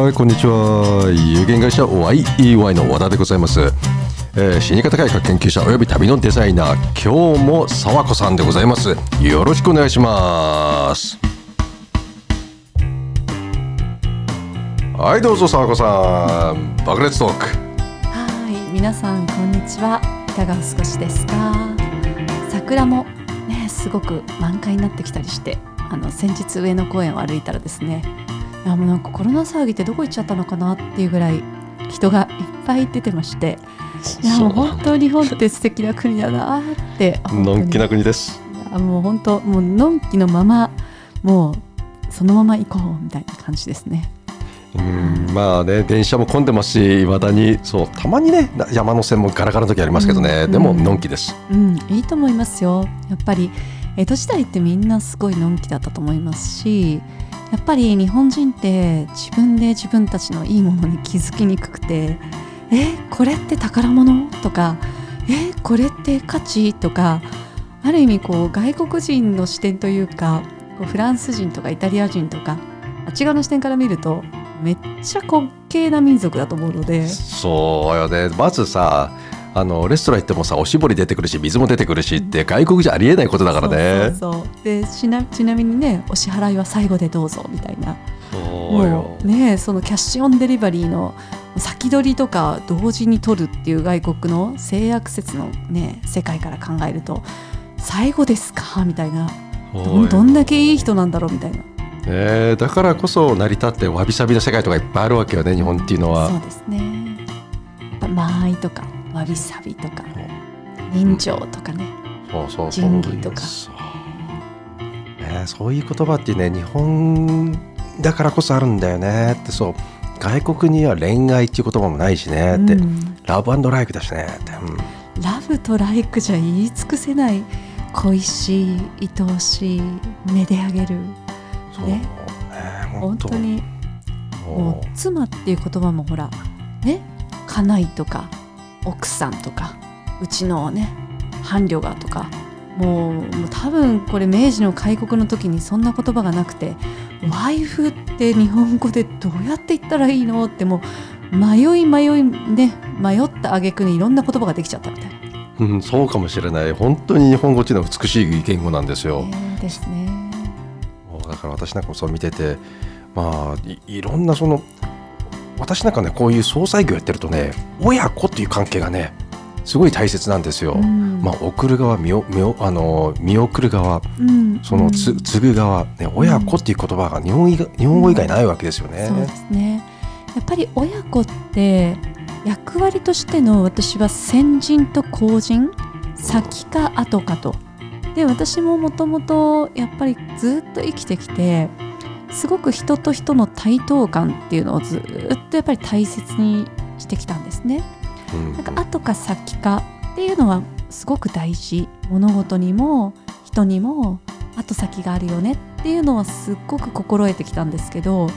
はいこんにちは。有限会社 YEY の和田でございます、えー、死に方改革研究者および旅のデザイナー今日も沢子さんでございます。よろしくお願いします。はいどうぞ沢子さん。爆裂トーク。はい皆さんこんにちは。いかがお過ごしですか？桜もねすごく満開になってきたりしてあの先日上野公園を歩いたらですねいやもうなんかコロナ騒ぎってどこ行っちゃったのかなっていうぐらい人がいっぱい出てまして。いやもう本当日本って素敵な国だなって。のんきな国です。いやもう本当もうのんきのままもうそのまま行こうみたいな感じですね。うんまあね電車も混んでますしいまだにそうたまにね山の線もガラガラの時ありますけどね、うん。でものんきです。うんいいと思いますよ。やっぱり江戸時代ってみんなすごいのんきだったと思いますしやっぱり日本人って自分で自分たちのいいものに気づきにくくて「えこれって宝物?」とか「えこれって価値?」とかある意味こう外国人の視点というかこうフランス人とかイタリア人とかあっち側の視点から見るとめっちゃ滑稽な民族だと思うのでそうよねまずさあのレストラン行ってもさおしぼり出てくるし水も出てくるしって外国じゃありえないことだからね。そうそうそう。でちなちなみにねお支払いは最後でどうぞみたいな。そうよ。もうねそのキャッシュオンデリバリーの先取りとか同時に取るっていう外国の性悪説のね世界から考えると最後ですかみたいな。どんどんだけいい人なんだろうみたいな。ねだからこそ成り立ってわびさびの世界とかいっぱいあるわけよね日本っていうのは。そうですね。間合いとかわびさびとか人情とかね、そうそうそう仁義とか。そう,、ね、そういう言葉ってね日本だからこそあるんだよね。ってそう。外国には恋愛っていう言葉もないしね。って、うんラブライクだしね。って、うん。ラブとライクじゃ言い尽くせない恋しい愛おしいめであげる。そうね。ね本当。にももう妻っていう言葉もほらね。家内とか奥さんとかうちのね伴侶がとかもうもう多分これ明治の開国の時にそんな言葉がなくてワイフって日本語でどうやって言ったらいいのってもう迷い迷いね迷った挙句にいろんな言葉ができちゃったみたいな。う、うん、そうかもしれない本当に日本語っていうのは美しい言語なんですよ、ねですね。だから私なんかもそう見ててまあいいろんなその私なんかねこういう総裁業やってるとね親子っていう関係がねすごい大切なんですよ。うん。まあ、送る側見お見おあの見送る側うん。そのつ、うん。継ぐ側、ね、親子っていう言葉が日本日本語以外ないわけですよね。そうですね。やっぱり親子って役割としての私は先人と後人先か後かと。で私ももともとやっぱりずっと生きてきてすごく人と人の対等感っていうのをずっとやっぱり大切にしてきたんですね。うん。なんか後か先かっていうのはすごく大事。物事にも人にも後先があるよねっていうのはすっごく心得てきたんですけど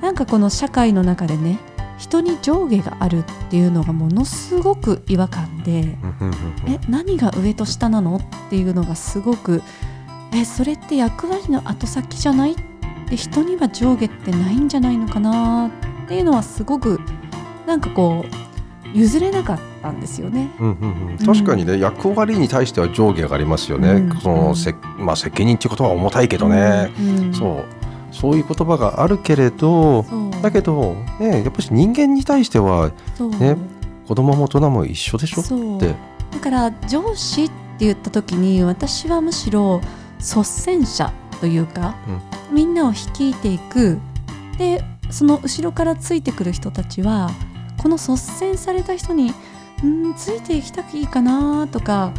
なんかこの社会の中でね人に上下があるっていうのがものすごく違和感でえ何が上と下なのっていうのがすごくえそれって役割の後先じゃないで人には上下ってないんじゃないのかなっていうのはすごくなんかこう譲れなかったんですよね。うんうんうん。確かにね、役割に対しては上下がありますよね。うん。そのせまあ、責任っていうことは重たいけどね、うんそう。そういう言葉があるけれどだけど、ね、やっぱり人間に対してはね子供も大人も一緒でしょ？って。だから上司って言った時に私はむしろ率先者というか、みんなを率いていく。でその後ろからついてくる人たちはこの率先された人にうんついていきたくいいかなとか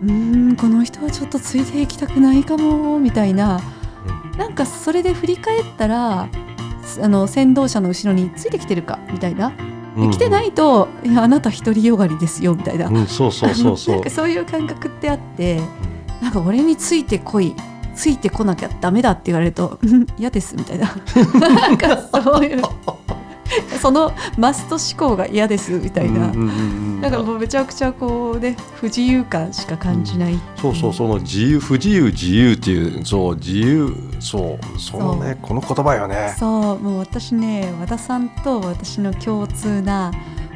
うんこの人はちょっとついていきたくないかもみたいな、なんかそれで振り返ったらあの先導者の後ろについてきてるかみたいな、で来てないいといやあなた独りよがりですよみたいな、うん、そうそうそうそ なうんかそういう感覚ってあってなんか俺についてこいついてこなきゃダメだって言われるとうん 嫌ですみたいな。なんかそういう。そのマスト思考が嫌ですみたいな、うんうんうんうんなんかもうめちゃくちゃこうね不自由感しか感じない、そうそうその自由不自由自由っていうそう自由そうそのねこの言葉よね。そうもう私ね和田さんと私の共通な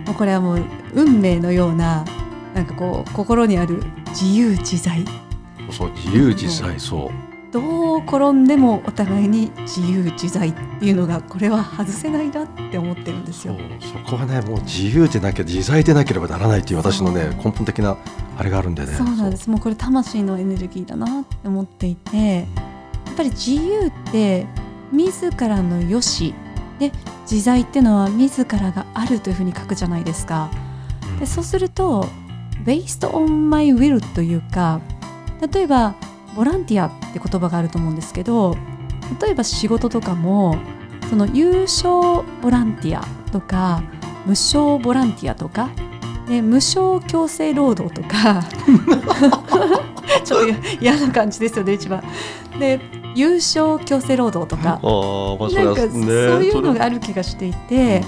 もうこれはもう運命のようななんかこう心にある自由自在。そう自由自在そうどう転んでもお互いに自由自在っていうのがこれは外せないなって思ってるんですよ。そこはねもう自由でなきゃ自在でなければならないっていう私のね根本的なあれがあるんでねそうなんですもうこれ魂のエネルギーだなって思っていてやっぱり自由って自らの良しで自在っていうのは自らがあるというふうに書くじゃないですか。うんでそうすると based on my will というか例えばボランティアって言葉があると思うんですけど例えば仕事とかもその有償ボランティアとか無償ボランティアとかで無償強制労働とか ちょっと嫌な感じですよね一番。で有償強制労働とかまあなんかそういうのそがある気がしていて、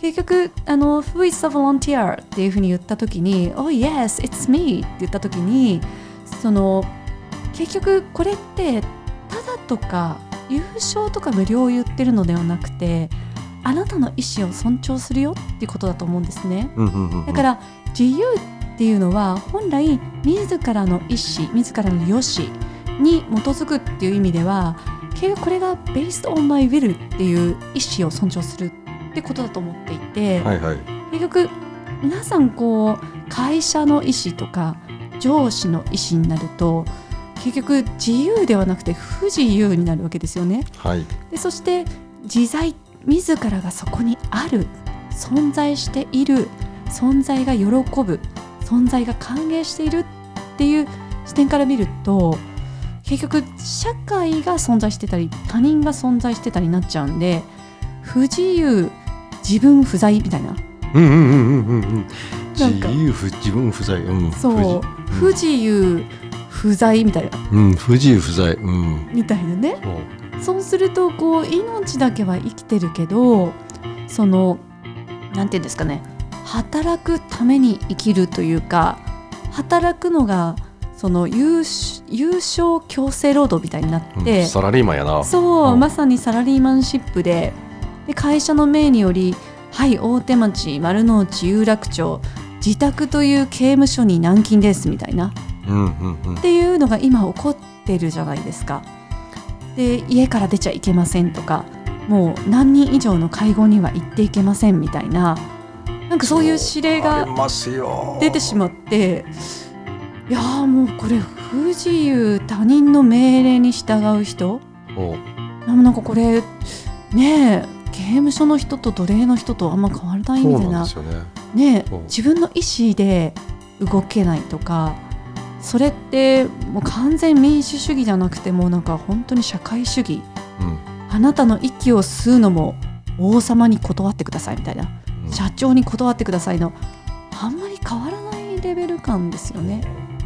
結局あの「Who is a volunteer?」っていうふうに言った時に「Oh yes, it's me」って言った時にその結局これってただとか優勝とか無料を言ってるのではなくてあなたの意思を尊重するよっていうことだと思うんですね。だから自由っていうのは本来自らの意思自らの良しに基づくっていう意味では結局これが based on my will っていう意思を尊重するってことだと思っていて、はいはい結局皆さんこう会社の意思とか上司の意思になると結局自由ではなくて不自由になるわけですよね。はい。でそして自在自らがそこにある存在している存在が喜ぶ存在が歓迎しているっていう視点から見ると結局社会が存在してたり他人が存在してたりになっちゃうんで不自由自分不在みたいな。うんうんうんうんうん自由不自分不在。うん。そう。不自由不在みたいな。うん不自由不在。うん。みたいなね。そう。するとこう命だけは生きてるけどそのなんていうんですかね。働くために生きるというか働くのがその優優勝強制労働みたいになって、うんサラリーマンやな。そう、うん。まさにサラリーマンシップでで会社の命によりはい大手町丸の内有楽町自宅という刑務所に軟禁ですみたいなっていうのが今起こってるじゃないですか。で家から出ちゃいけませんとかもう何人以上の会合には行っていけませんみたいななんかそういう指令が出てしまっていやーもうこれ不自由他人の命令に従う人。なんかこれねえ刑務所の人と奴隷の人とあんま変わらないみたいな。ね。ね自分の意思で動けないとかそれってもう完全民主主義じゃなくてもうなんか本当に社会主義。うん。あなたの息を吸うのも王様に断ってくださいみたいな。うん。社長に断ってくださいのあんまり変わらないレベル感ですよね。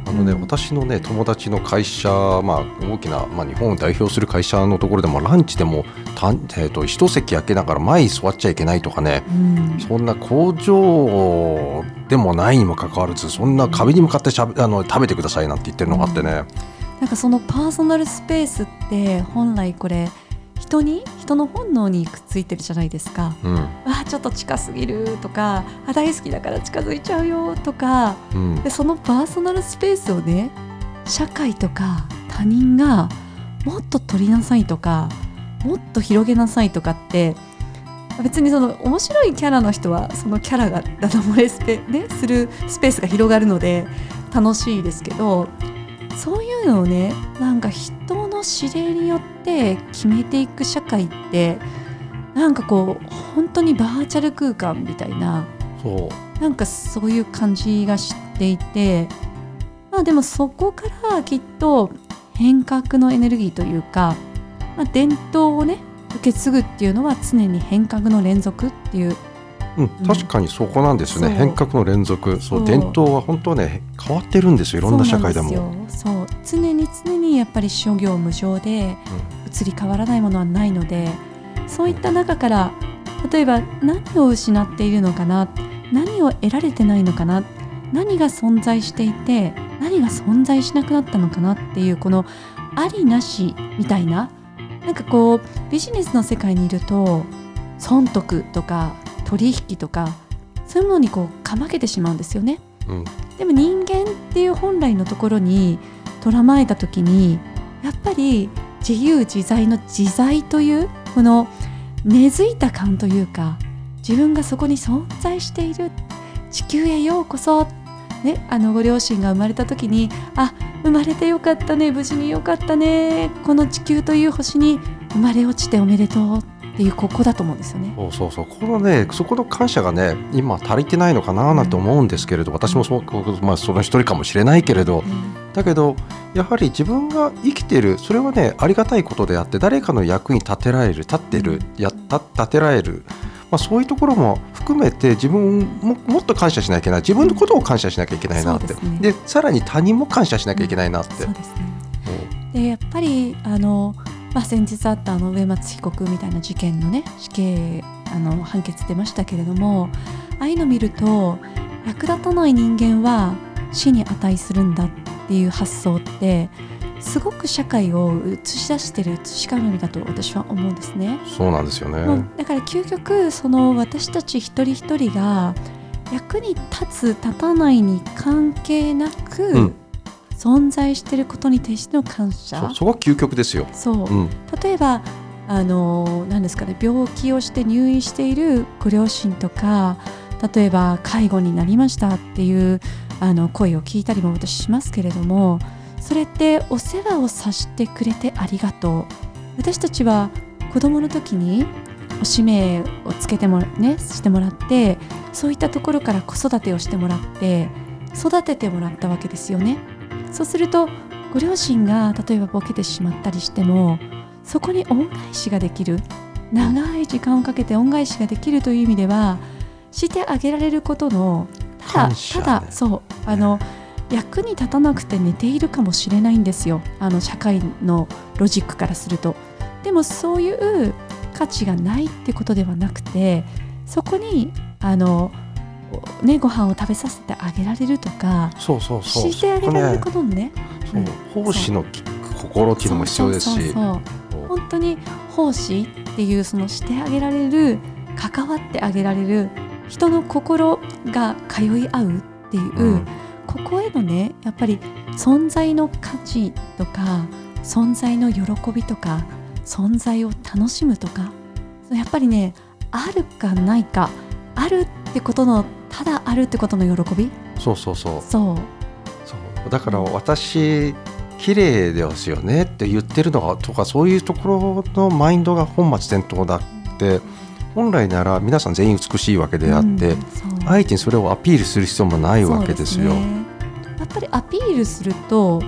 あのね、うん私のね友達の会社、まあ、大きな、まあ、日本を代表する会社のところでもランチでもた、えー、と一席空けながら前に座っちゃいけないとかねうん。そんな工場でもないにもかかわらずそんな壁に向かってしゃべあの食べてくださいなんて言ってるのがあってね、なんかそのパーソナルスペースって本来これ人に人の本能にくっついてるじゃないですか。うんわあちょっと近すぎるとかあ大好きだから近づいちゃうよとか。うん。でそのパーソナルスペースをね社会とか他人がもっと取りなさいとかもっと広げなさいとかって別にその面白いキャラの人はそのキャラがダダ漏れスペ、ね、するスペースが広がるので楽しいですけどそういうのをねなんか人の指令によって決めていく社会ってなんかこう本当にバーチャル空間みたいなそう。なんかそういう感じがしていてまあでもそこからきっと変革のエネルギーというか、まあ、伝統をね受け継ぐっていうのは常に変革の連続っていううん、確かにそこなんですよね、そう。変革の連続。そう伝統は本当はね変わってるんですよいろんな社会でも。そう常に常にやっぱり諸行無常で移り変わらないものはないのでそういった中から例えば何を失っているのかな？何を得られてないのかな？何が存在していて何が存在しなくなったのかな？っていうこのありなしみたいな。なんかこうビジネスの世界にいると損得とか取引とかそういうものにこうかまけてしまうんですよね。うんでも人間っていう本来のところにとらまえた時にやっぱり自由自在の自在というこの根付いた感というか自分がそこに存在している地球へようこそ、ね、あのご両親が生まれた時にあ生まれてよかったね無事によかったねこの地球という星に生まれ落ちておめでとうっていうここだと思うんですよね。そうそうそう。このねそこの感謝がね今足りてないのかななんて思うんですけれど、私もそ,、まあ、その一人かもしれないけれど。うん。だけどやはり自分が生きてるそれはねありがたいことであって誰かの役に立てられる立ってるやった立てられる、まあ、そういうところも含めて自分ももっと感謝しなきゃいけない。自分のことを感謝しなきゃいけないなって、そうですね。でさらに他人も感謝しなきゃいけないなって。そうですね。でやっぱりあの、まあ、先日あったあの上松被告みたいな事件のね死刑あの判決出ましたけれどもああいうの見ると役立たない人間は死に値するんだっていう発想ってすごく社会を映し出してる映し鏡だと私は思うんですね。そうなんですよね。だから究極その私たち一人一人が役に立つ立たないに関係なく、うん存在していることに対しての感謝そそこは究極ですよ。そう、うん、例えばあの何ですかね病気をして入院しているご両親とか例えば介護になりましたっていうあの声を聞いたりも私しますけれどもそれってお世話をさせてくれてありがとう私たちは子供の時におしめをつけてもら,、ね、してもらってそういったところから子育てをしてもらって育ててもらったわけですよね。そうするとご両親が例えばボケてしまったりしてもそこに恩返しができる長い時間をかけて恩返しができるという意味ではしてあげられることのただただそうあの役に立たなくて寝ているかもしれないんですよあの社会のロジックからすると。でもそういう価値がないってことではなくてそこにあの、ね、ご飯を食べさせてあげられるとかそうそうそう。してあげられるそことのね。そう奉仕の心っていうのも必要ですし。本当に奉仕っていうそのしてあげられる関わってあげられる人の心が通い合うっていう、うん。ここへのねやっぱり存在の価値とか存在の喜びとか存在を楽しむとかやっぱりねあるかないかあるってことのただあるってことの喜び？そうそうそう。そう。だから私綺麗ですよねって言ってるのがとかそういうところのマインドが本末転倒だって本来なら皆さん全員美しいわけであって、うん相手にそれをアピールする必要もないわけですよ。そうね。やっぱりアピールすると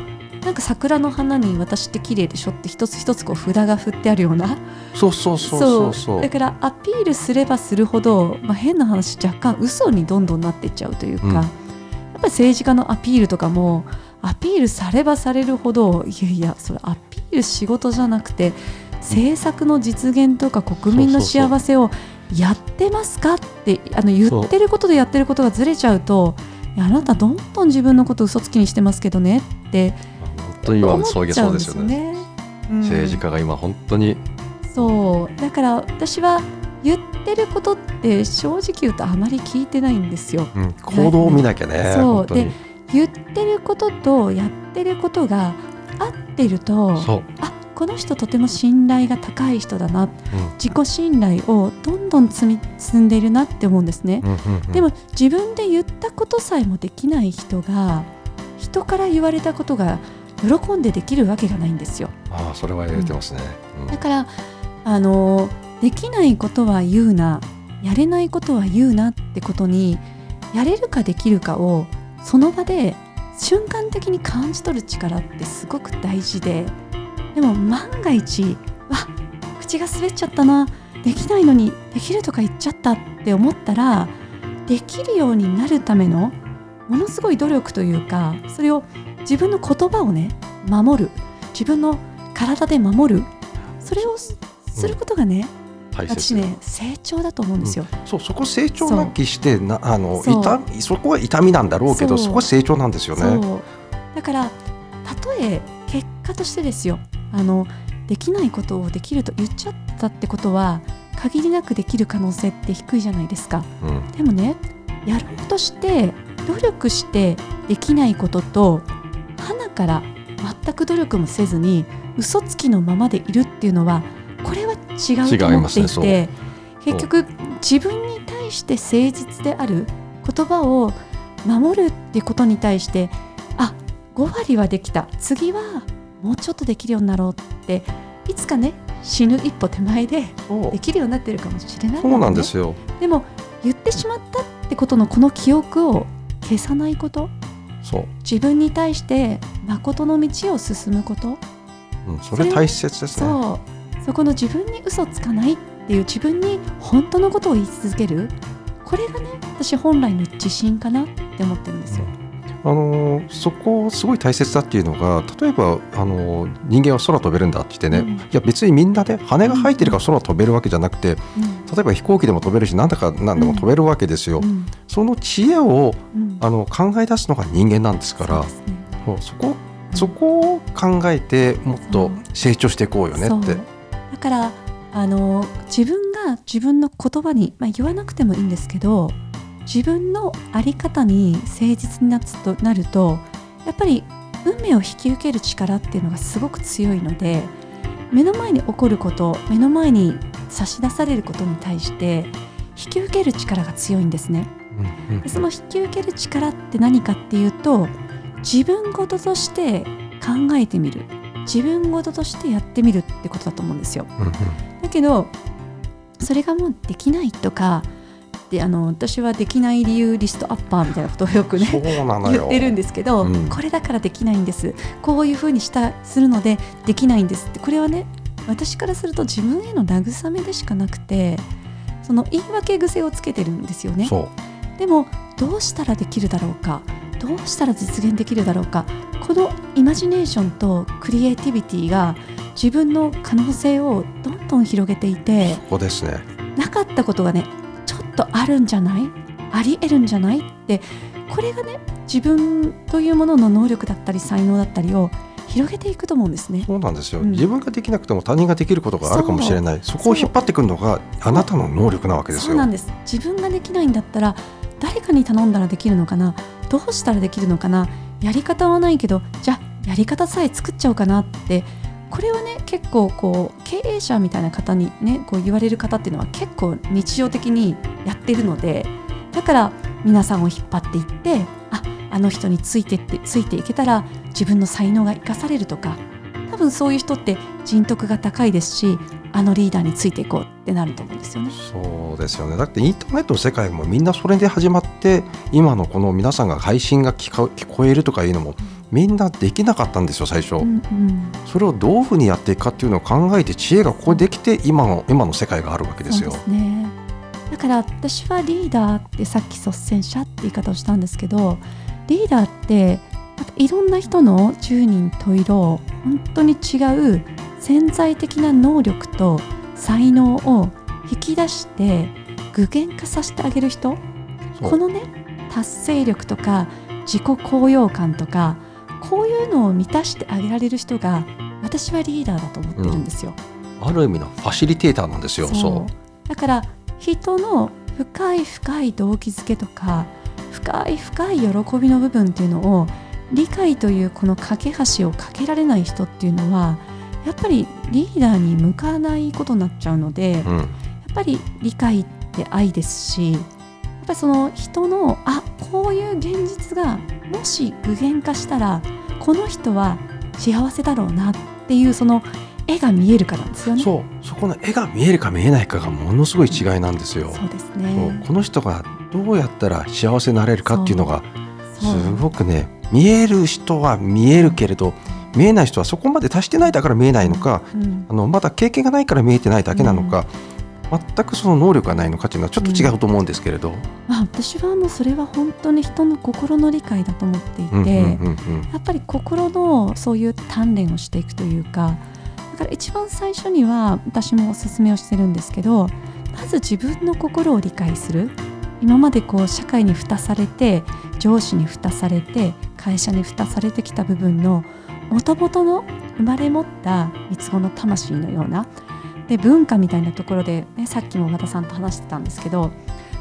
なんか桜の花に私って綺麗でしょって一つ一つこう札が振ってあるような。そうそうそうそうそう。だからアピールすればするほど、まあ、変な話若干嘘にどんどんなっていっちゃうというか、うん。やっぱり政治家のアピールとかもアピールさればされるほどいやいやそれアピール仕事じゃなくて政策の実現とか国民のそうそうそう幸せをやってますかってあの言ってることでやってることがずれちゃうとあなたどんどん自分のこと嘘つきにしてますけどねって本当に今そういそうですよね。ね。うん政治家が今本当にそうだから私は言ってることって正直言うとあまり聞いてないんですよ。うん行動を見なきゃね。そうで言ってることとやってることが合ってるとそう。あこの人とても信頼が高い人だなうん自己信頼をどんどん積み積んでいるなって思うんですね。でも自分で言ったことさえもできない人が人から言われたことが喜んでできるわけがないんですよ。ああそれは言えてますね。うんだからあのできないことは言うなやれないことは言うなってことにやれるかできるかをその場で瞬間的に感じ取る力ってすごく大事ででも万が一わ口が滑っちゃったなできないのにできるとか言っちゃったって思ったらできるようになるためのものすごい努力というかそれを自分の言葉をね守る。自分の体で守る。それをすすることがね、大切。私ね成長だと思うんですよ。そうそこ成長なきしてなあの痛みそこは痛みなんだろうけどそこは成長なんですよね。だからたとえ結果としてですよ。あのできないことをできると言っちゃったってことは限りなくできる可能性って低いじゃないですか。うん。でもねやろうとして努力してできないことと花から全く努力もせずに嘘つきのままでいるっていうのはこれは違うと思っていますね結局自分に対して誠実である言葉を守るっていうことに対してあ5割はできた。次はもうちょっとできるようになろうっていつかね死ぬ一歩手前でできるようになってるかもしれないそうなんねですよ。でも言ってしまったってことのこの記憶を消さないこと自分に対して誠の道を進むこと。うん、それ大切ですね。そう。そこの自分に嘘つかないっていう自分に本当のことを言い続ける。これがね私本来の自信かなって思ってるんですよ。あのーそこすごい大切だっていうのが例えば、あのー人間は空飛べるんだって言ってね、うん。いや別にみんなね羽が生えてるから空飛べるわけじゃなくてうん。例えば飛行機でも飛べるし何だか何でも飛べるわけですよ。うん。その知恵をうん。あの考え出すのが人間なんですからそう。ねそこそこを考えてもっと成長していこうよねって。だからあの自分が自分の言葉に、まあ、言わなくてもいいんですけど自分の在り方に誠実になつとなるとやっぱり運命を引き受ける力っていうのがすごく強いので目の前に起こること目の前に差し出されることに対して引き受ける力が強いんですね。でその引き受ける力って何かっていうと自分事として考えてみる。自分事としてやってみるってことだと思うんですよ。だけどそれがもうできないとかであの私はできない理由リストアッパーみたいなことをよくね。言ってるんですけど、うんこれだからできないんですこういうふうにしたするのでできないんですってこれはね私からすると自分への慰めでしかなくてその言い訳癖をつけてるんですよね。でもどうしたらできるだろうかどうしたら実現できるだろうかこのイマジネーションとクリエイティビティが自分の可能性をどんどん広げていてそこですね。なかったことがねとあるんじゃない？ありえるんじゃない？ってこれがね自分というものの能力だったり才能だったりを広げていくと思うんですね。そうなんですよ、うん。自分ができなくても他人ができることがあるかもしれない。そこを引っ張ってくるのがあなたの能力なわけですよ。そうなんです。自分ができないんだったら誰かに頼んだらできるのかな？どうしたらできるのかな？やり方はないけどじゃあやり方さえ作っちゃおうかなってこれはね結構こう経営者みたいな方にねこう言われる方っていうのは結構日常的にやってるのでだから皆さんを引っ張っていってああの人についてってついていけたら自分の才能が生かされるとか多分そういう人って人徳が高いですしあのリーダーについていこうってなると思うんですよね。そうですよねだってインターネットの世界もみんなそれで始まって今のこの皆さんが配信が聞聞こえるとかいうのもみんなできなかったんですよ最初、うんうん。それをどういうふうにやっていくかっていうのを考えて知恵がここでできて今の今の世界があるわけですよ。すね。だから私はリーダーってさっき率先者って言い方をしたんですけどリーダーっていろんな人の十人十色本当に違う潜在的な能力と才能を引き出して具現化させてあげる人。このね達成力とか自己高揚感とかこういうのを満たしてあげられる人が私はリーダーだと思ってるんですよ。ある意味のファシリテーターなんですよそう。だから人の深い深い動機づけとか深い深い喜びの部分っていうのを理解というこの架け橋をかけられない人っていうのはやっぱりリーダーに向かないことになっちゃうので、やっうんぱり理解って愛ですしやっぱりその人のあこういう現実がもし具現化したらこの人は幸せだろうなっていうその絵が見えるからなんですよね。そうそこの絵が見えるか見えないかがものすごい違いなんですよそうですね。この人がどうやったら幸せになれるかっていうのがすごくね見える人は見えるけれど見えない人はそこまで達してないだから見えないのかうんあのまだ経験がないから見えてないだけなのか、全くその能力がないのかっていうのはちょっと違うと思うんですけれど、まあ、私はもうそれは本当に人の心の理解だと思っていて、うんうんうんうん。やっぱり心のそういう鍛錬をしていくというかだかから一番最初には私もおすすめをしてるんですけどまず自分の心を理解する。今までこう社会に蓋されて上司に蓋されて会社に蓋されてきた部分のもともとの生まれ持った三つ子の魂のようなで文化みたいなところで、ね、さっきも和田さんと話してたんですけど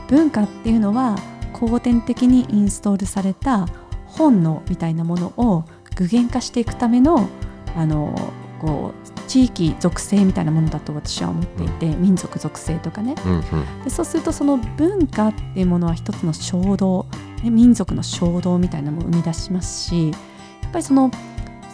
文化っていうのは後天的にインストールされた本能みたいなものを具現化していくためのあのこう地域属性みたいなものだと私は思っていて、うん、民族属性とかね、うんうん、でそうするとその文化っていうものは一つの衝動、ね、民族の衝動みたいなものを生み出しますしやっぱりその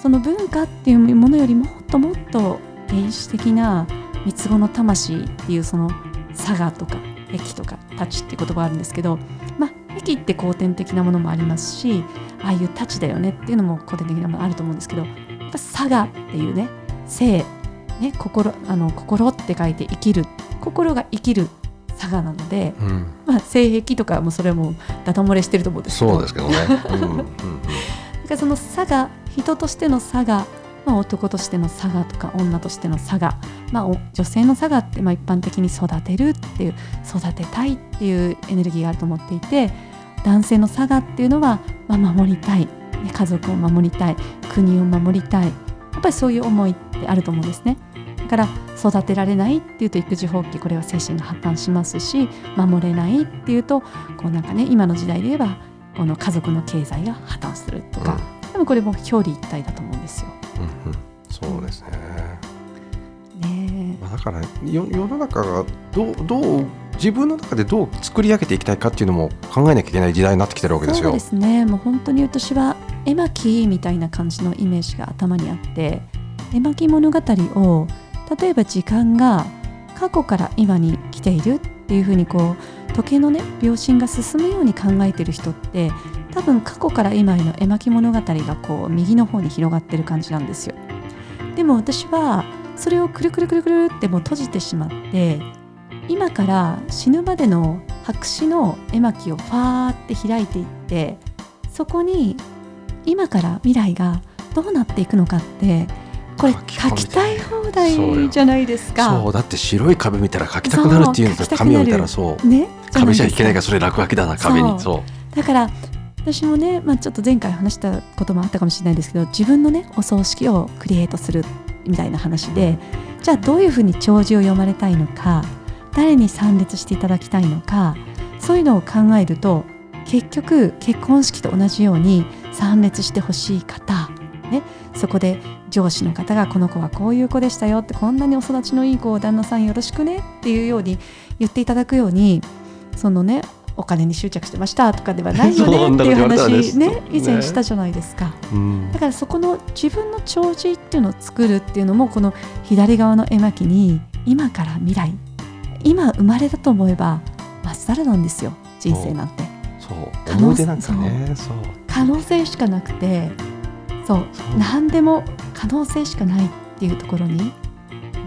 その文化っていうものよりもっともっと原始的な三つ子の魂っていうその佐賀とか駅とか太刀って言葉があるんですけど、まあ、駅って後天的なものもありますしああいう太刀だよねっていうのも後天的なものあると思うんですけどやっぱ佐賀っていうね生、ね、心あの心って書いて生きる心が生きる佐賀なので、うん、まあ、性癖とかもそれもダダ漏れしてると思うんですけど。そうですけどね。うんうんうん、だからその佐賀人としての佐賀まあ、男としての差がとか女としての差が、まあ、女性の差がってまあ一般的に育てるっていう育てたいっていうエネルギーがあると思っていて男性の差がっていうのは、まあ、守りたい、家族を守りたい。国を守りたい。やっぱりそういう思いってあると思うんですね。だから育てられないっていうと育児放棄これは精神が破綻しますし守れないっていうとこうなんかね今の時代で言えばこの家族の経済が破綻するとか、うん、でもこれも表裏一体だと思うんですよ。うんうん、そうですね。ねまあ、だから世の中がどうどう自分の中でどう作り上げていきたいかっていうのも考えなきゃいけない時代になってきてるわけですよ。そうですねもう本当に私は絵巻みたいな感じのイメージが頭にあって絵巻物語を例えば時間が過去から今に来ているっていうふうにこう時計のね秒針が進むように考えてる人って多分過去から今への絵巻物語がこう右の方に広がってる感じなんですよ。でも私はそれをくるくるくるくるってもう閉じてしまって今から死ぬまでの白紙の絵巻をファーって開いていってそこに今から未来がどうなっていくのかってこれ書きたい放題じゃないですか。そうだって白い壁見たら書きたくなるっていうのと紙を見たらそう。ね壁じゃいけないからそれ落書きだな壁に。そう。だから私もね、まあ、ちょっと前回話したこともあったかもしれないですけど自分のねお葬式をクリエイトするみたいな話でじゃあどういうふうに弔辞を読まれたいのか誰に参列していただきたいのかそういうのを考えると結局結婚式と同じように参列してほしい方、ね、そこで上司の方がこの子はこういう子でしたよってこんなにお育ちのいい子を旦那さんよろしくねっていうように言っていただくようにそのねお金に執着してましたとかではないよね っていう話ね。以前したじゃないですか、ね、だからそこの自分の弔辞っていうのを作るっていうのもこの左側の絵巻に今から未来今生まれたと思えばまっさらなんですよ。人生なんて。そう。思い出なんかね。そう。可能性しかなくてそう。何でも可能性しかないっていうところに、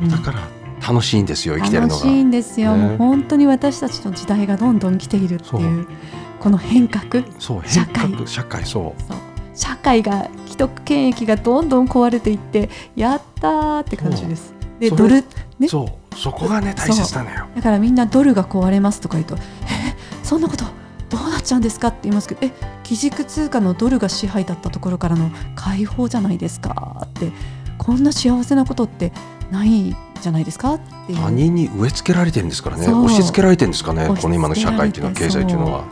うん、だから楽しいんですよ生きてるのが。楽しいんですよ、ね、本当に私たちの時代がどんどん来ているっていうこの変革。そう変革社会そう。社会が既得権益がどんどん壊れていってやったって感じです。でドルね。そう。そこがね大切なのよ。だからみんなドルが壊れますとか言うとえそんなことどうなっちゃうんですかって言いますけどえ基軸通貨のドルが支配だったところからの解放じゃないですかってこんな幸せなことってないじゃないですかっていう。他人に植え付けられてるんですからね。押し付けられてるんですかねこの今の社会っていうのは経済っていうのは。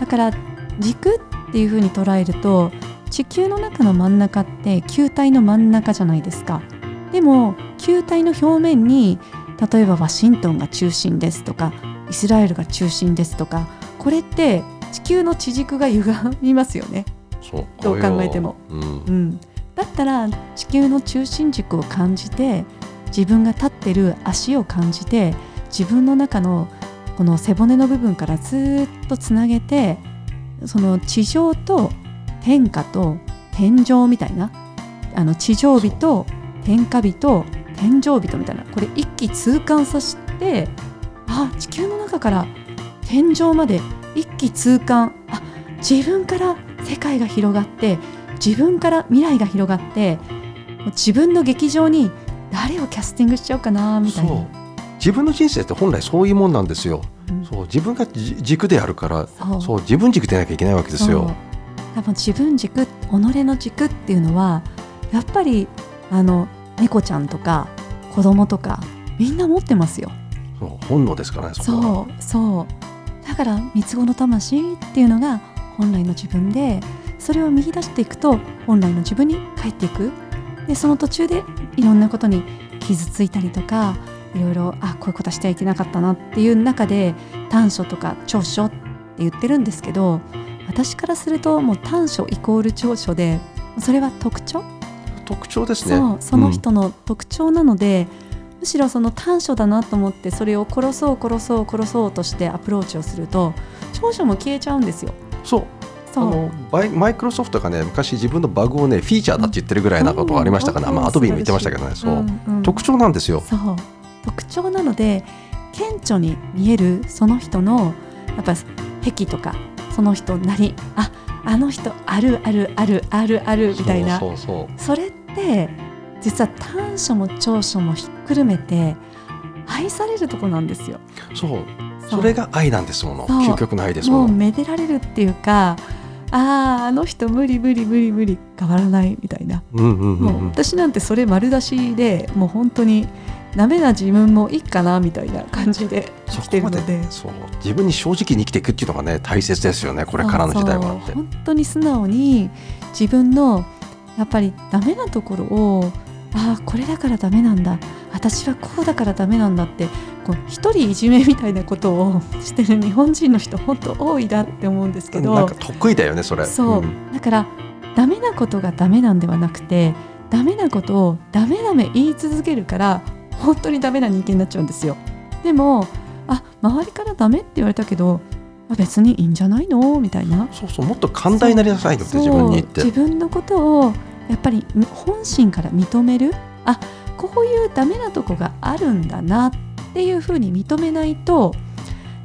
だから軸っていうふうに捉えると地球の中の真ん中って球体の真ん中じゃないですか。でも球体の表面に例えばワシントンが中心ですとかイスラエルが中心ですとかこれって地球の地軸が歪みますよね。どう考えても、うん、うん、だったら地球の中心軸を感じて自分が立ってる足を感じて自分の中のこの背骨の部分からずっとつなげてその地上と天下と天井みたいなあの地上日と天下日と天井人みたいなこれ一気通貫させてあ地球の中から天井まで一気通貫あ自分から世界が広がって自分から未来が広がって自分の劇場に誰をキャスティングしちゃおうかなみたいな。自分の人生って本来そういうもんなんですよ。うん。そう。自分がじ軸であるからそう。自分軸でなきゃいけないわけですよ。多分自分軸己の軸っていうのはやっぱりあの猫ちゃんとか子供とかみんな持ってますよ。そう。本能ですからねそう。そう。だから三つ子の魂っていうのが本来の自分でそれを見出していくと本来の自分に帰っていくでその途中でいろんなことに傷ついたりとかいろいろあこういうことはしてはいけなかったなっていう中で短所とか長所って言ってるんですけど私からするともう短所イコール長所でそれは特徴？特徴ですね。そうその人の特徴なので、むしろその短所だなと思ってそれを殺そう殺そう殺そうとしてアプローチをすると長所も消えちゃうんですよ。うんそうあそう。のマイクロソフトがね昔自分のバグをねフィーチャーだって言ってるぐらいなことがありましたから、うんまあアドビーも言ってましたけどね。そう、んうん。特徴なんですよ。そう。特徴なので顕著に見えるその人のやっぱ癖とかその人なりああの人あるあるあるあるあるみたいな。そうそうそれって実は短所も長所もひっくるめて愛されるとこなんですよ。そう。それが愛なんですもの。究極の愛ですもうもの。めでられるっていうかあああの人無理無理無理無理変わらないみたいな、私なんてそれ丸出しでもう本当にダメな自分もいいかなみたいな感じで生きてるので。そう。自分に正直に生きていくっていうのがね大切ですよねこれからの時代は。本当に素直に自分のやっぱりダメなところをああこれだからダメなんだ。私はこうだからダメなんだってこう一人いじめみたいなことをしてる日本人の人本当多いなって思うんですけど。なんか得意だよねそれ。そう、ん。だからダメなことがダメなんではなくてダメなことをダメダメ言い続けるから本当にダメな人間になっちゃうんですよ。でもあ周りからダメって言われたけどあ別にいいんじゃないの？みたいな。そうそうもっと寛大になりなさいよって自分に言って。自分のことをやっぱり本心から認める？あこういうダメなとこがあるんだなっていうふうに認めないと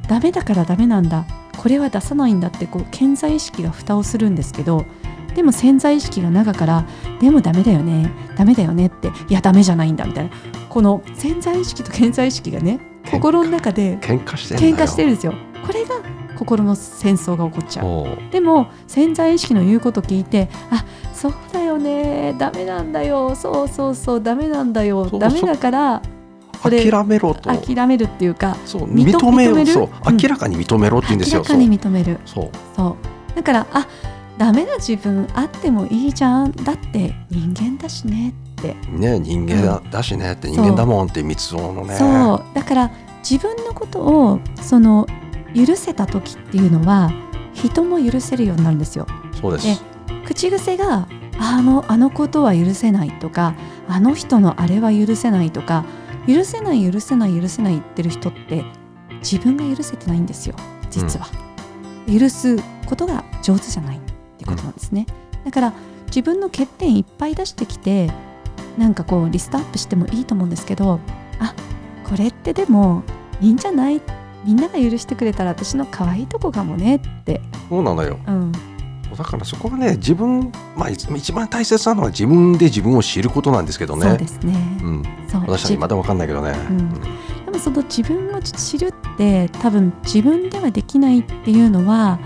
ダメだからダメなんだ。これは出さないんだってこう潜在意識が蓋をするんですけどでも潜在意識が中からでもダメだよねダメだよねっていやダメじゃないんだみたいな。この潜在意識と潜在意識がね心の中で喧嘩して喧嘩してるんですよ。これが心の戦争が起こっちゃう。でも潜在意識の言うこと聞いてあそうだよね。ダメなんだよ。そうそうそう。ダメなんだよ。ダメだから諦めろと。諦めるっていうかそう認認める？そう。うん明らかに認めろって言うんですよ。明らかに認める。そう。そう。だからあダメな自分あってもいいじゃん。だって人間だしねって。ね人間だ,、だしねって人間だもんって三つ男のね。そう。だから自分のことをその許せた時っていうのは人も許せるようになるんですよ。そうです、で口癖があのあのことは許せないとかあの人のあれは許せないとか許せない許せない許せない言ってる人って自分が許せてないんですよ実は、許すことが上手じゃないってことなんですね、だから自分の欠点いっぱい出してきてなんかこうリストアップしてもいいと思うんですけどあこれってでもいいんじゃない？みんなが許してくれたら私の可愛いとこかもねって、そうなのよ。うん、だからそこはね自分、まあ、い一番大切なのは自分で自分を知ることなんですけどね。そうですね、うん、そう私はまだ分かんないけどね、うん。でもその自分を知るって多分自分ではできないっていうのは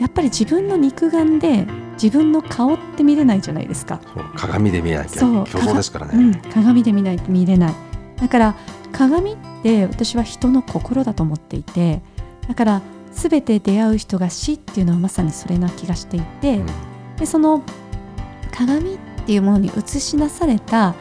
やっぱり自分の肉眼で自分の顔って見れないじゃないですか。そう鏡で見なきゃそう競争ですからね、うん、鏡で見ないと見れない。だから鏡って私は人の心だと思っていてだから全て出会う人が死っていうのはまさにそれな気がしていて、うん。でその鏡っていうものに映し出された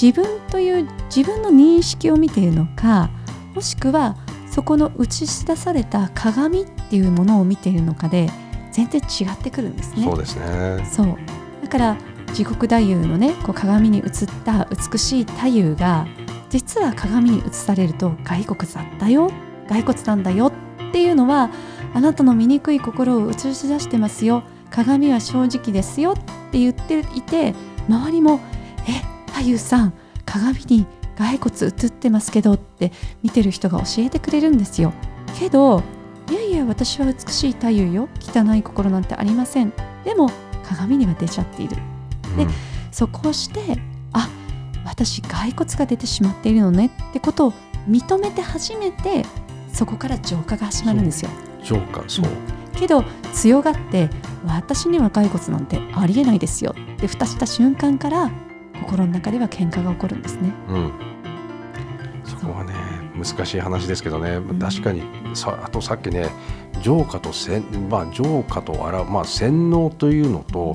自分という自分の認識を見ているのかもしくはそこの映し出された鏡っていうものを見ているのかで全然違ってくるんですね。そうですね。そう。だから地獄太夫のねこう鏡に映った美しい太夫が実は鏡に映されると骸骨だったよ骸骨なんだよっていうのはあなたの醜い心を映し出してますよ。鏡は正直ですよ。って言っていて周りも「え太夫さん鏡に骸骨映ってますけど」って見てる人が教えてくれるんですよ。けどいやいや私は美しい太夫よ。汚い心なんてありません。でも鏡には出ちゃっている。でうん。そこをしてあ私骸骨が出てしまっているのね。ってことを認めて初めてそこから浄化が始まるんですよ。浄化そう、けど強がって私には骸骨なんてありえないですよ。って蓋した瞬間から心の中では喧嘩が起こるんですね。うん、そこはね難しい話ですけどね、ん。確かにさあとさっきね浄化と洗まあ浄化とあらまあ洗脳というのと,、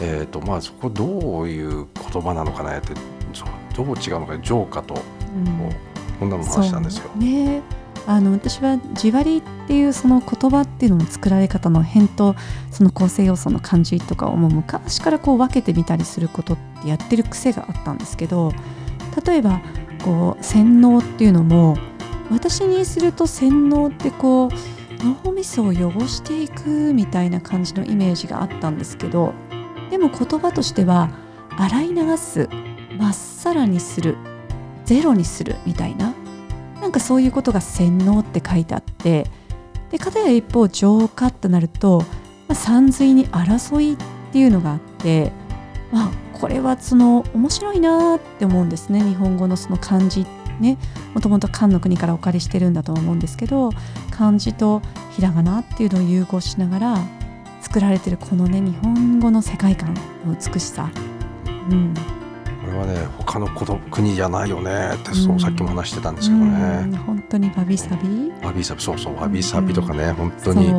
えーとまあ、そこどういう言葉なのかなってどう違うのか浄化と、うん。こんなの話したんですよ。ねあの私は地割りっていうその言葉っていうのの作られ方の辺とその構成要素の感じとかをもう昔からこう分けてみたりすることってやってる癖があったんですけど例えばこう洗脳っていうのも私にすると洗脳ってこう脳みそを汚していくみたいな感じのイメージがあったんですけどでも言葉としては洗い流すまっさらにするゼロにするみたいななんかそういうことが洗脳って書いてあってで片や一方浄化となると、まあ、山水に争いっていうのがあってまあこれはその面白いなって思うんですね。日本語のその漢字ね。もともと漢の国からお借りしてるんだとは思うんですけど漢字とひらがなっていうのを融合しながら作られてるこのね日本語の世界観の美しさ、うん、れはね他のこと国じゃないよねってそう、うん。さっきも話してたんですけどうんね。本当にわびさび？わびさびそうそうわびさびとかね、本当に。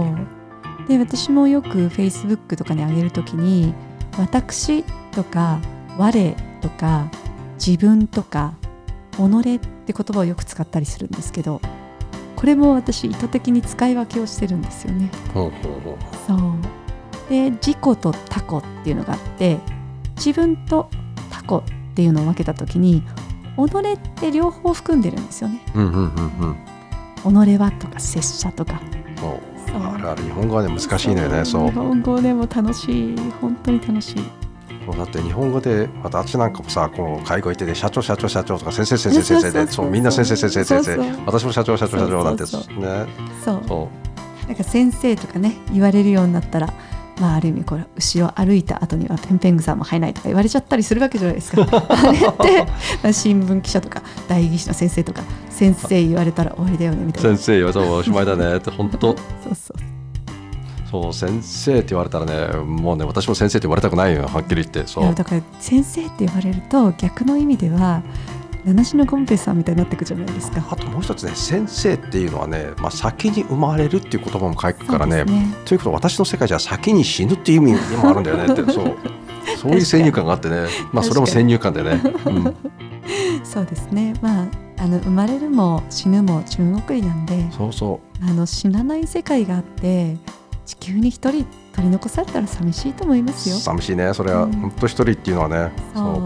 で私もよく Facebook とかに上げるときに「私」とか「我」とか「自分」とか「己」って言葉をよく使ったりするんですけどこれも私意図的に使い分けをしてるんですよね。ほうほうそう。で自己と他己っていうのがあって自分と他己っていうのを分けた時に己って両方含んでるんですよね。うんうんうんうん。己はとか拙者とか。あるある日本語はね難しいのよねそう。日本語でも楽しい。本当に楽しい。そうだって日本語で私なんかもさこの介護行ってて社長社長社長とか先生先生先生でそうみんな先生先生先生そうそう。私も社長社長社長なんてそうそう。ね。そう。そなんか先生とかね言われるようになったらまあある意味これ後ろ歩いた後にはペンペン草も生えないとか言われちゃったりするわけじゃないですか。あれってまあ新聞記者とか代議士の先生とか先生言われたら終わりだよねみうたいな。先生よそうおしまいだねって本当。そうそう。そう先生って言われたらねもうね私も先生って言われたくないよはっきり言って。そいうやだから先生って言われると逆の意味では七種のゴンペイさんみたいになってくじゃないですか。あともう一つね先生っていうのはね、まあ、先に生まれるっていう言葉も書くからねね。ということは私の世界じゃ先に死ぬっていう意味にもあるんだよねって そう。そういう先入観があってね。まあそれも先入観でね、うん、そうですね。まああの生まれるも死ぬも中国理なんでそうそあの死なない世界があって地球に一人取り残されたら寂しいと思いますよ。う。寂しいねそれは。うん。本当一人っていうのはね、そう。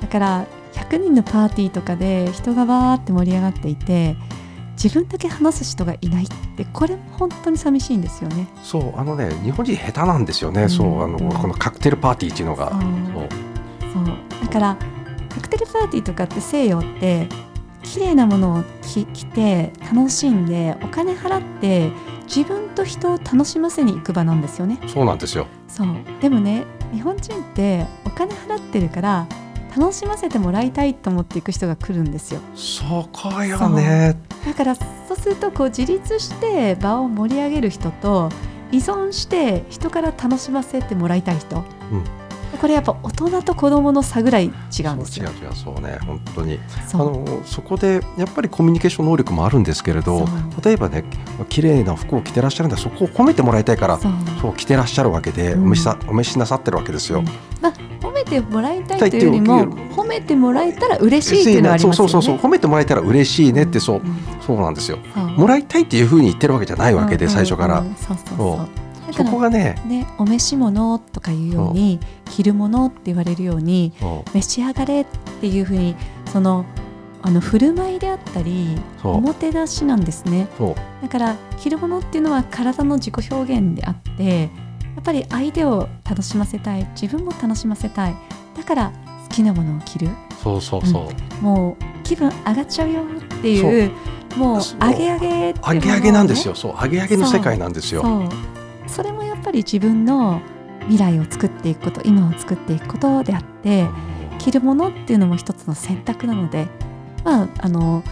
だから100人のパーティーとかで人がわーって盛り上がっていて自分だけ話す人がいないってこれも本当に寂しいんですよね。そうあのね日本人下手なんですよね、うん。そうあのうんこのカクテルパーティーっていうのが、そう。だからカクテルパーティーとかって西洋って綺麗なものを着着て楽しんでお金払って自分と人を楽しませに行く場なんですよね。そうなんですよ。そう。でもね日本人ってお金払ってるから楽しませてもらいたいと思っていく人が来るんですよ。そこよね。だからそうするとこう自立して場を盛り上げる人と依存して人から楽しませてもらいたい人、うん。これやっぱ大人と子供の差ぐらい違うんですよ。違う違うそうね本当に。あのそこでやっぱりコミュニケーション能力もあるんですけれど例えばね綺麗な服を着てらっしゃるんだそこを褒めてもらいたいからそう着てらっしゃるわけで、うん。お召しさお召しなさってるわけですよ。うん。まあ、てもらいたいというよりも褒めてもらえたら嬉しいっていうのはありますよね。そうそうそう褒めてもらえたら嬉しいねってそう、んそうなんですよ。もらいたいっていうふうに言ってるわけじゃないわけで、うん最初から、うんうんそうそうそうそこがねね、お召し物とかいうように着るものって言われるように召し上がれっていうふうにそのあの振る舞いであったりそうおもてなしなんですねそうだから着るものっていうのは体の自己表現であってっぱり相手を楽しませたい。自分も楽しませたい。だから好きなものを着る。そうそうそう、もう気分上がっちゃうよっていうもう上げ上げね上げ上げなんですよ。そう。上げ上げの世界なんですよ。それもやっぱり自分の未来を作っていくこと今を作っていくことであって着るものっていうのも一つの選択なので、まああの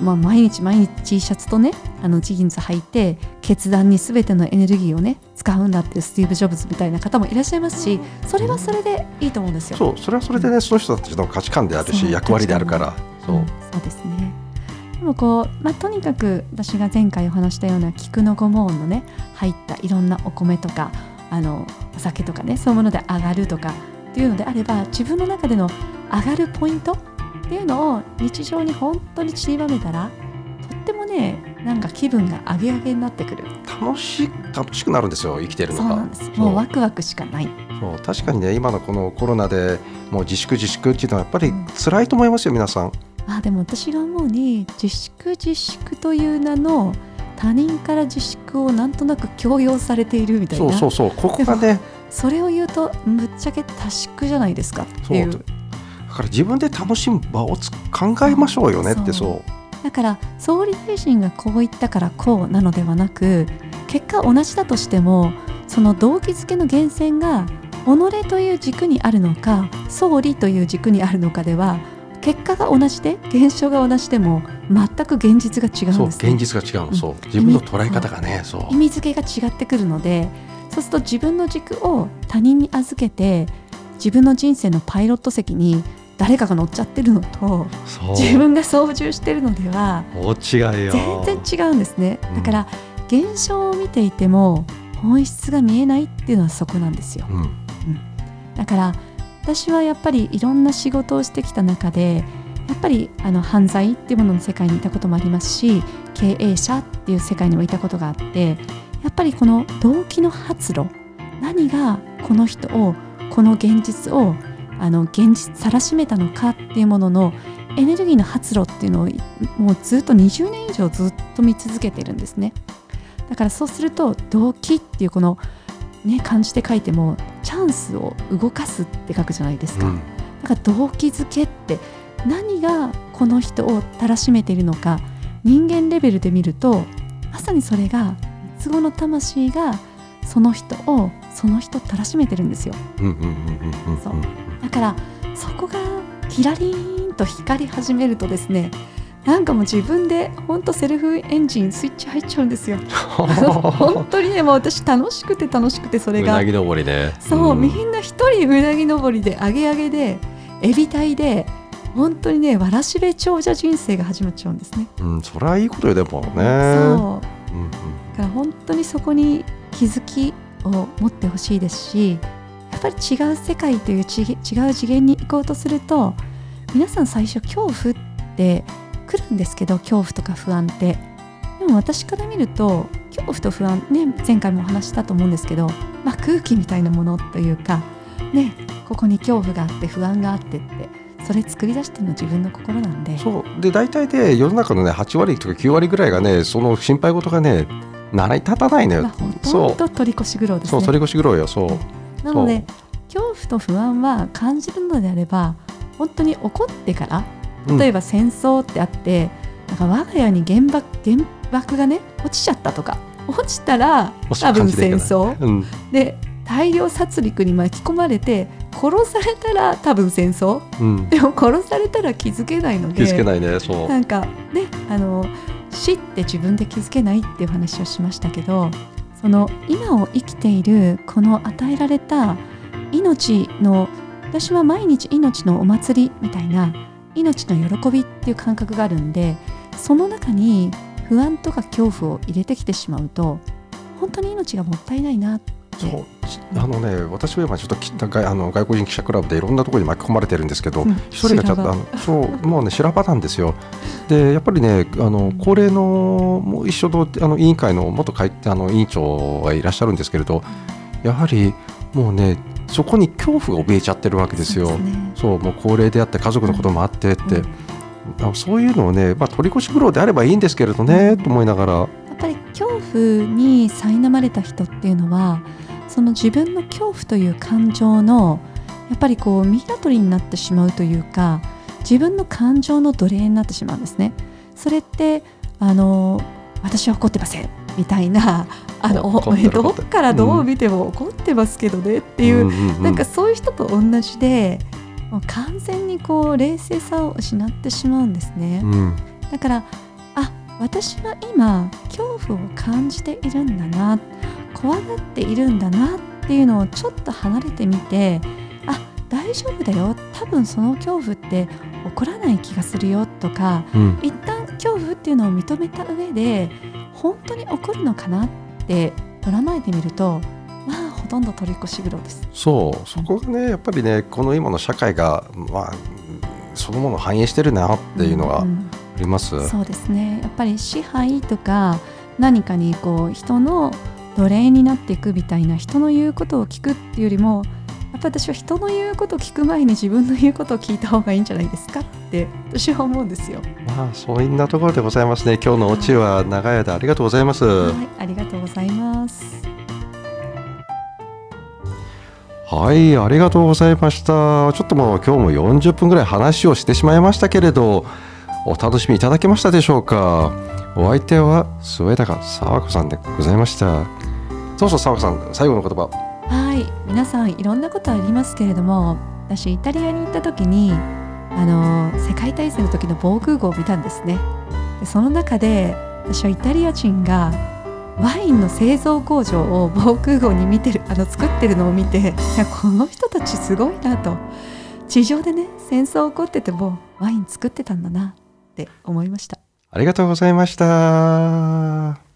まあ、毎日毎日 T シャツとねあのジーンズ履いて決断に全てのエネルギーをね使うんだっていうスティーブ・ジョブズみたいな方もいらっしゃいますしそれはそれでいいと思うんですよ。そうそれはそれでね、その人たちの価値観であるし役割であるから。そう,、ん、そうですね。でもこう、まあ、とにかく私が前回お話したような菊の御紋のね入ったいろんなお米とかあのお酒とかねそういうもので上がるとかっていうのであれば自分の中での上がるポイントっていうのを日常に本当に散りばめたらとってもねなんか気分が上げ上げになってくる。楽し楽しくなるんですよ生きてるのがそうなんです。もうワクワクしかない。そう確かにね今のこのコロナでもう自粛自粛っていうのはやっぱり辛いと思いますよ、うん、皆さん。あでも私が思うに自粛自粛という名の他人から自粛をなんとなく強要されているみたいな。そうそうそうここがねそれを言うとぶっちゃけ多縮じゃないですかっていうから自分で楽しむ場を考えましょうよねってそう。だから総理大臣がこう言ったからこうなのではなく結果同じだとしてもその動機づけの源泉が己という軸にあるのか総理という軸にあるのかでは結果が同じで現象が同じでも全く現実が違うんです、ね、現実が違うの、そう。自分の捉え方がねそう。意味付けが違ってくるのでそうすると自分の軸を他人に預けて自分の人生のパイロット席に誰かが乗っちゃってるのと自分が操縦してるのでは全然違うんですね、だから現象を見ていても本質が見えないっていうのはそこなんですよ、うん、うん、だから私はやっぱりいろんな仕事をしてきた中でやっぱりあの犯罪っていうものの世界にいたこともありますし経営者っていう世界にもいたことがあってやっぱりこの動機の発露何がこの人をこの現実をあの現実さらしめたのかっていうもののエネルギーの発露っていうのをもうずっと20年以上ずっと見続けてるんですね。だからそうすると動機っていうこのね漢字で書いてもチャンスを動かすって書くじゃないですか、うん、だから動機づけって何がこの人をたらしめているのか人間レベルで見るとまさにそれが三つ子の魂がその人をその人たらしめてるんですよ。だからそこがキラリンと光り始めるとですねなんかもう自分で本当セルフエンジンスイッチ入っちゃうんですよ。本当にねもう私楽しくて楽しくてそれが。うなぎ登りで。そう、うん、みんな一人うなぎ登りで上げ上げでエビ体で本当にねわらしべ長者人生が始まっちゃうんですね。うんそれはいいことよでもね。そう。うん、だから本当にそこに気づきを持ってほしいですしぱり違う世界という違う次元に行こうとすると皆さん最初恐怖って来るんですけど恐怖とか不安ってでも私から見ると恐怖と不安ね前回もお話したと思うんですけど、まあ、空気みたいなものというかねここに恐怖があって不安があってってそれ作り出してるの自分の心なんでそうで大体で世の中のね8割とか9割ぐらいがねその心配事がね習い立たないのよ。まあ、そう。取り越し苦労ですね。そう取り越し苦労よ。そう。なので恐怖と不安は感じるのであれば本当に起こってから例えば戦争ってあって、うん、なんか我が家に原爆原爆がね落ちちゃったとか落ちたら多分戦争、うん、で大量殺戮に巻き込まれて殺されたら多分戦争、うん、でも殺されたら気づけないので気づけないねそう。なんかねあの死って自分で気づけないっていう話をしましたけどこの今を生きているこの与えられた命の私は毎日命のお祭りみたいな命の喜びっていう感覚があるんでその中に不安とか恐怖を入れてきてしまうと本当に命がもったいないなってあのね私は今ちょっと外あの外国人記者クラブでいろんなところに巻き込まれてるんですけど一、うん、人がちょっとあのそうもうね修羅場なんですよ。でやっぱりねあの高齢のもう一緒のあの委員会の元会あの委員長がいらっしゃるんですけれどやはりもうねそこに恐怖が怯えちゃってるわけですよ。そう、ね、もう高齢であって家族のこともあってって。うんそういうのをね、まあ、取り越し苦労であればいいんですけれどね、と思いながらやっぱり恐怖に苛まれた人っていうのはその自分の恐怖という感情のやっぱりこうミイラ取りになってしまうというか自分の感情の奴隷になってしまうんですね。それってあの私は怒ってませんみたいなあのどっからどう見ても怒ってますけどねっていう、うん、なんかそういう人と同じでもう完全にこう冷静さを失ってしまうんですね、うん。だからあ私は今恐怖を感じているんだな怖がっているんだなっていうのをちょっと離れてみてあ大丈夫だよ。多分その恐怖って起こらない気がするよとかうん。一旦恐怖っていうのを認めた上で本当に起こるのかなって捉まえてみるとまあほとんど取り越し苦労です。そう。そこがねやっぱりねこの今の社会がまあそのものを反映してるなっていうのがあんります。そうですね。やっぱり支配とか何かにこう人の奴隷になっていくみたいな人の言うことを聞くっていうよりもやっぱ私は人の言うことを聞く前に自分の言うことを聞いた方がいいんじゃないですかって私は思うんですよ。まあそういったところでございますね。今日のオチは長い間ありがとうございます。はい、ありがとうございます。はい、ありがとうございました。ちょっともう今日も40分ぐらい話をしてしまいましたけれど、お楽しみいただけましたでしょうか？お相手は末高沢子さんでございました。そうそう沢子さん、最後の言葉。はい皆さんいろんなことありますけれども私イタリアに行った時にあの世界大戦の時の防空壕を見たんですねでその中で私はイタリア人がワインの製造工場を防空壕に見てるあの作ってるのを見ていやこの人たちすごいなと地上でね戦争起こっててもワイン作ってたんだなって思いましたありがとうございました。